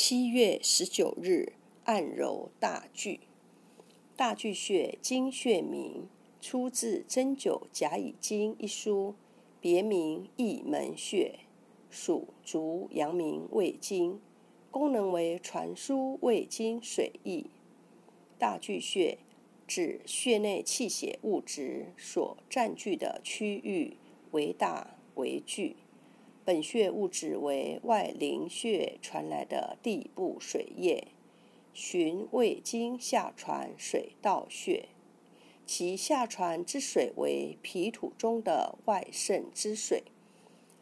七月十九日，按揉大巨。大巨穴，经穴名，出自《针灸甲乙经》一书，别名义门穴，属足阳明胃经，功能为传输胃经水液。大巨穴指穴内气血物质所占据的区域为大为巨。本穴物质为外陵穴传来的地部水液。循胃经下传水道穴，其下传之水为脾土中的外渗之水，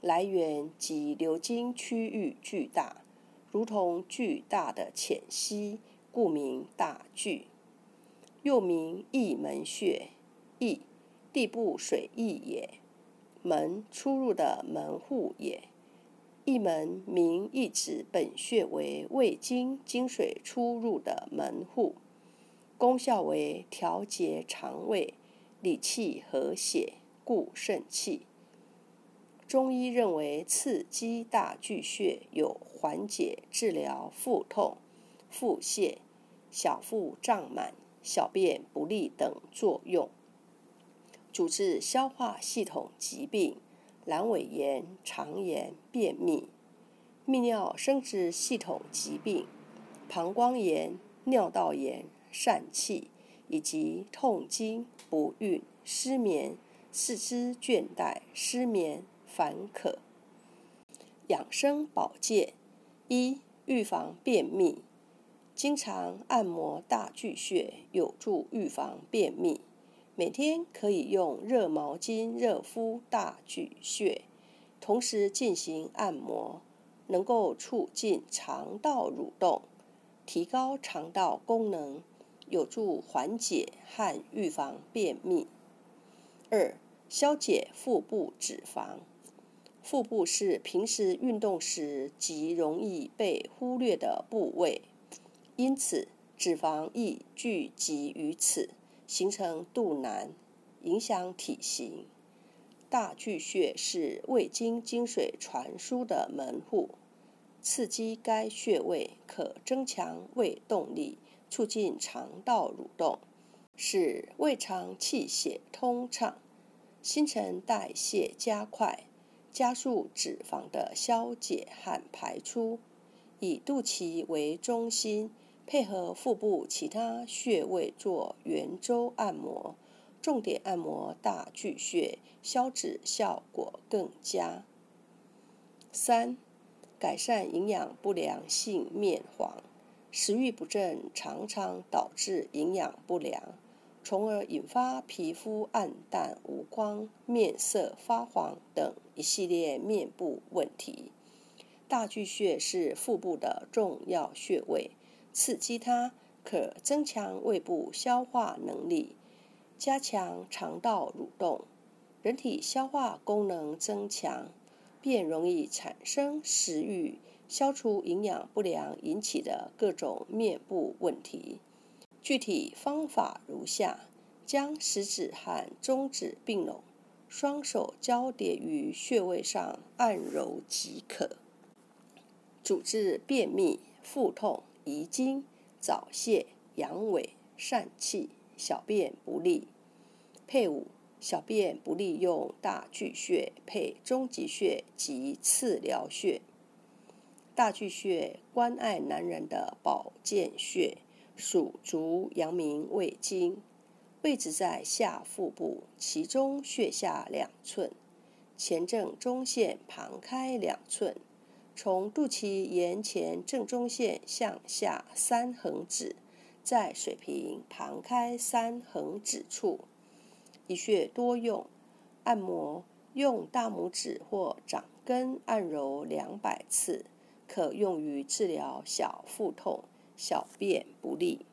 来源及流经区域巨大，如同巨大的浅溪，故名大巨。又名义门穴，义地部水溢也，门出入的门户也。一门名意指本穴为胃经经水出入的门户，功效为调节肠胃、理气和血、固肾气。中医认为刺激大巨穴有缓解、治疗腹痛、腹泻、小腹胀满、小便不利等作用，主治消化系统疾病。阑尾炎、肠炎、便秘、泌尿生殖系统疾病、膀胱炎、尿道炎、疝气，以及痛经、不孕、失眠、四肢倦怠、失眠、烦渴。养生保健：一、预防便秘，经常按摩大巨穴，有助预防便秘。每天可以用热毛巾热敷大巨穴，同时进行按摩，能够促进肠道蠕动，提高肠道功能，有助缓解和预防便秘。二、消解腹部脂肪。腹部是平时运动时极容易被忽略的部位，因此脂肪易聚集于此。形成肚腩，影响体型。大巨穴是胃经经水传输的门户，刺激该穴位可增强胃动力，促进肠道蠕动，使胃肠气血通畅，新陈代谢加快，加速脂肪的消解和排出。以肚脐为中心。配合腹部其他穴位做圆周按摩，重点按摩大巨穴，消脂效果更佳。三、改善营养不良性面黄，食欲不振常常导致营养不良，从而引发皮肤暗淡无光、面色发黄等一系列面部问题。大巨穴是腹部的重要穴位。刺激它，可增强胃部消化能力，加强肠道蠕动，人体消化功能增强，便容易产生食欲，消除营养不良引起的各种面部问题。具体方法如下：将食指和中指并拢，双手交叠于穴位上按揉即可。主治便秘、腹痛。遗精、早泄、阳痿、疝气、小便不利。配伍：小便不利用大巨穴配中极穴及次髎穴。大巨穴，关爱男人的保健穴，属足阳明胃经，位置在下腹部，其中穴下两寸，前正中线旁开两寸。从肚脐沿前正中线向下三横指，在水平旁开三横指处，一穴多用。按摩用大拇指或掌根按揉两百次，可用于治疗小腹痛、小便不利。